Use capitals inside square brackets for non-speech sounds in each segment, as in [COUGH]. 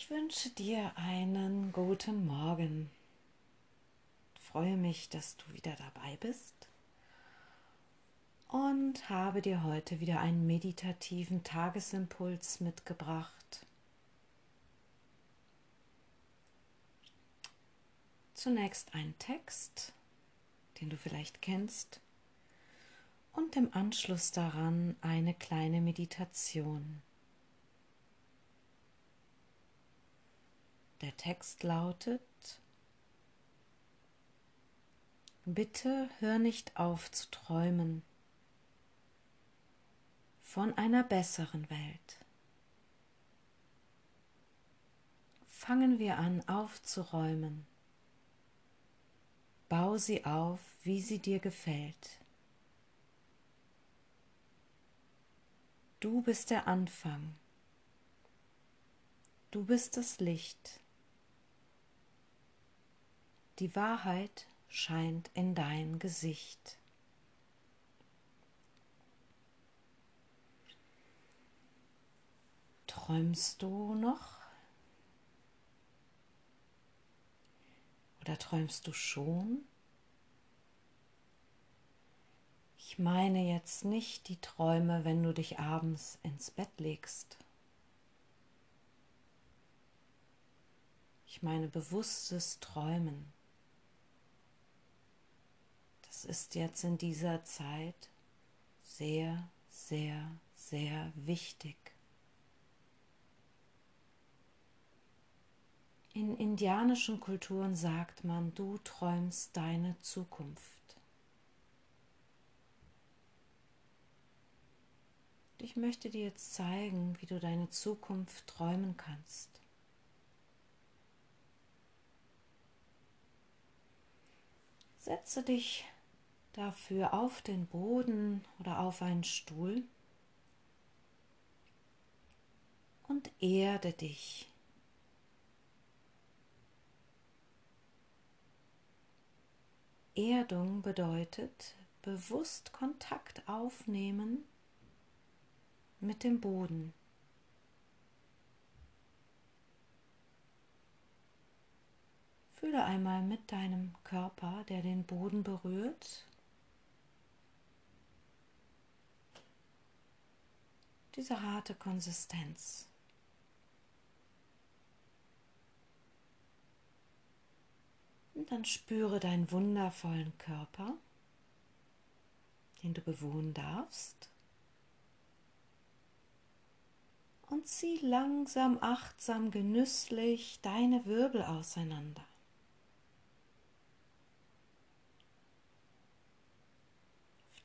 Ich wünsche dir einen guten Morgen. Ich freue mich, dass du wieder dabei bist und habe dir heute wieder einen meditativen Tagesimpuls mitgebracht. Zunächst ein Text, den du vielleicht kennst, und im Anschluss daran eine kleine Meditation. Der Text lautet, Bitte hör nicht auf zu träumen von einer besseren Welt. Fangen wir an aufzuräumen. Bau sie auf, wie sie dir gefällt. Du bist der Anfang. Du bist das Licht. Die Wahrheit scheint in dein Gesicht. Träumst du noch? Oder träumst du schon? Ich meine jetzt nicht die Träume, wenn du dich abends ins Bett legst. Ich meine bewusstes Träumen. Ist jetzt in dieser Zeit sehr, sehr, sehr wichtig. In indianischen Kulturen sagt man, du träumst deine Zukunft. Ich möchte dir jetzt zeigen, wie du deine Zukunft träumen kannst. Setze dich dafür auf den Boden oder auf einen Stuhl und erde dich. Erdung bedeutet bewusst Kontakt aufnehmen mit dem Boden. Fühle einmal mit deinem Körper, der den Boden berührt, diese harte Konsistenz. Und dann spüre deinen wundervollen Körper, den du bewohnen darfst. Und zieh langsam, achtsam, genüsslich deine Wirbel auseinander.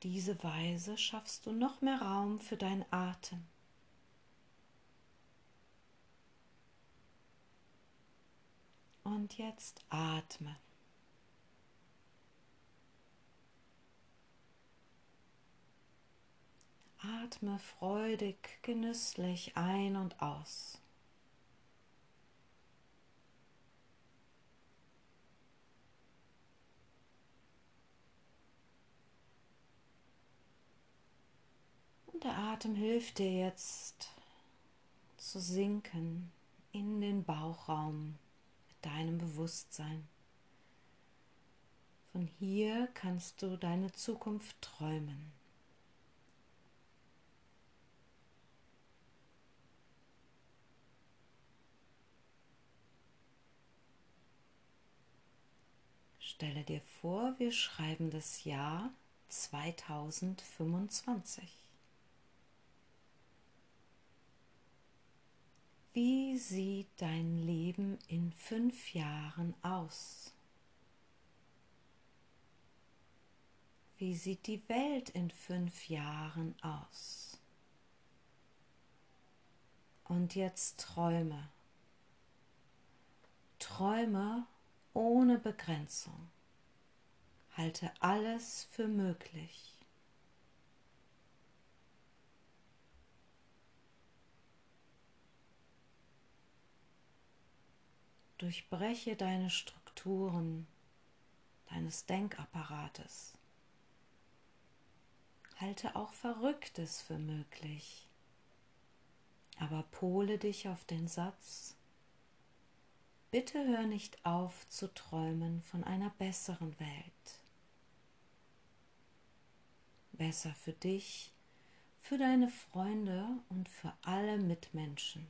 Diese Weise schaffst du noch mehr Raum für deinen Atem. Und jetzt atme. Atme freudig, genüsslich ein und aus. Der Atem hilft dir jetzt zu sinken in den Bauchraum mit deinem Bewusstsein. Von hier kannst du deine Zukunft träumen. Stelle dir vor, wir schreiben das Jahr 2025. Wie sieht dein Leben in fünf Jahren aus? Wie sieht die Welt in fünf Jahren aus? Und jetzt träume. Träume ohne Begrenzung. Halte alles für möglich. Durchbreche deine Strukturen deines Denkapparates. Halte auch Verrücktes für möglich, aber pole dich auf den Satz, Bitte hör nicht auf zu träumen von einer besseren Welt. Besser für dich, für deine Freunde und für alle Mitmenschen.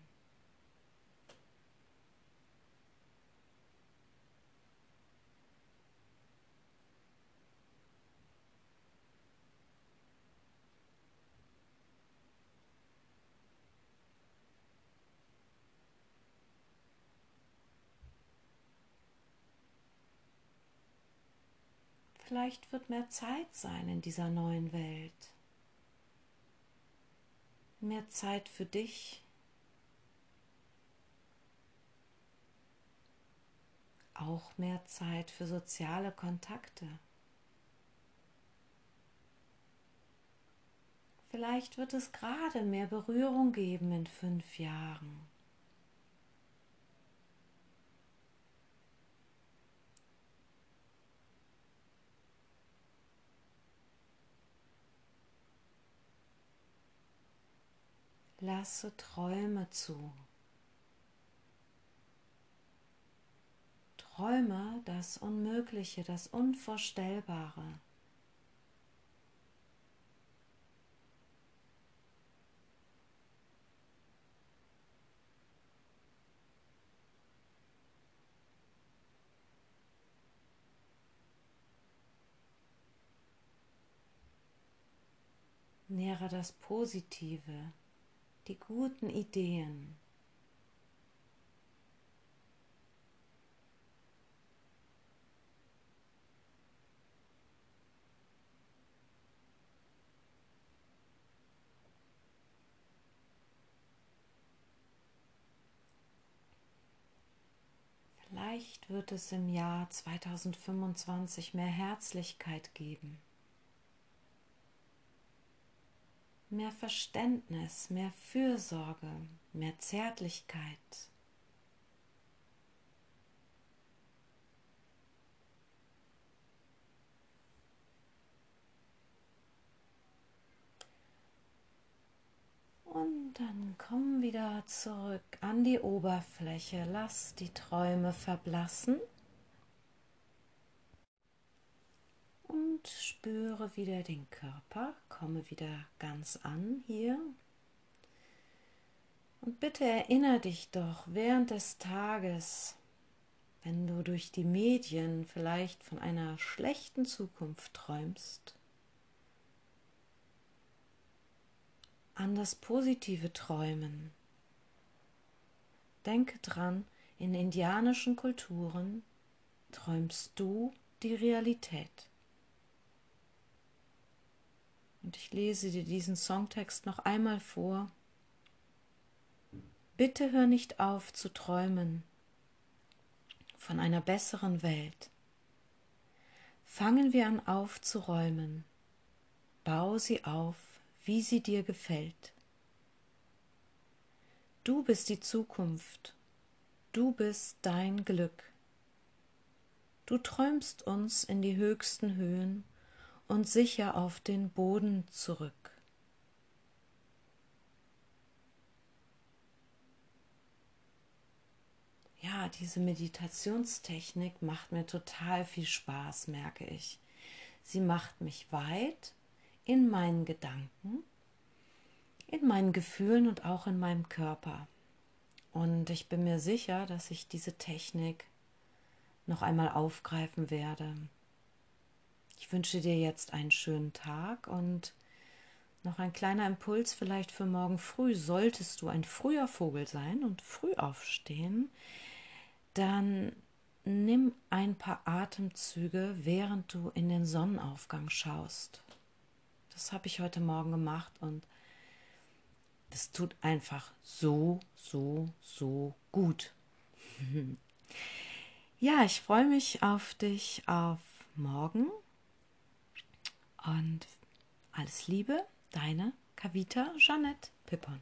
Vielleicht wird mehr Zeit sein in dieser neuen Welt. Mehr Zeit für dich. Auch mehr Zeit für soziale Kontakte. Vielleicht wird es gerade mehr Berührung geben in fünf Jahren. Lasse Träume zu. Träume das Unmögliche, das Unvorstellbare. Nähere das Positive, die guten Ideen. Vielleicht wird es im Jahr 2025 mehr Herzlichkeit geben. Mehr Verständnis, mehr Fürsorge, mehr Zärtlichkeit. Und dann komm wieder zurück an die Oberfläche. Lass die Träume verblassen. und spüre wieder den Körper, komme wieder ganz an hier. Und bitte erinnere dich doch während des Tages, wenn du durch die Medien vielleicht von einer schlechten Zukunft träumst, an das positive Träumen. Denke dran, in indianischen Kulturen träumst du die Realität. Und ich lese dir diesen Songtext noch einmal vor. Bitte hör nicht auf zu träumen von einer besseren Welt. Fangen wir an aufzuräumen. Bau sie auf, wie sie dir gefällt. Du bist die Zukunft. Du bist dein Glück. Du träumst uns in die höchsten Höhen und sicher auf den Boden zurück. Ja, diese Meditationstechnik macht mir total viel Spaß, merke ich. Sie macht mich weit in meinen Gedanken, in meinen Gefühlen und auch in meinem Körper. Und ich bin mir sicher, dass ich diese Technik noch einmal aufgreifen werde. Ich wünsche dir jetzt einen schönen Tag und noch ein kleiner Impuls vielleicht für morgen früh. Solltest du ein früher Vogel sein und früh aufstehen, dann nimm ein paar Atemzüge, während du in den Sonnenaufgang schaust. Das habe ich heute Morgen gemacht und das tut einfach so, so, so gut. [LAUGHS] ja, ich freue mich auf dich auf morgen und alles Liebe, deine Kavita Jeanette Pippon.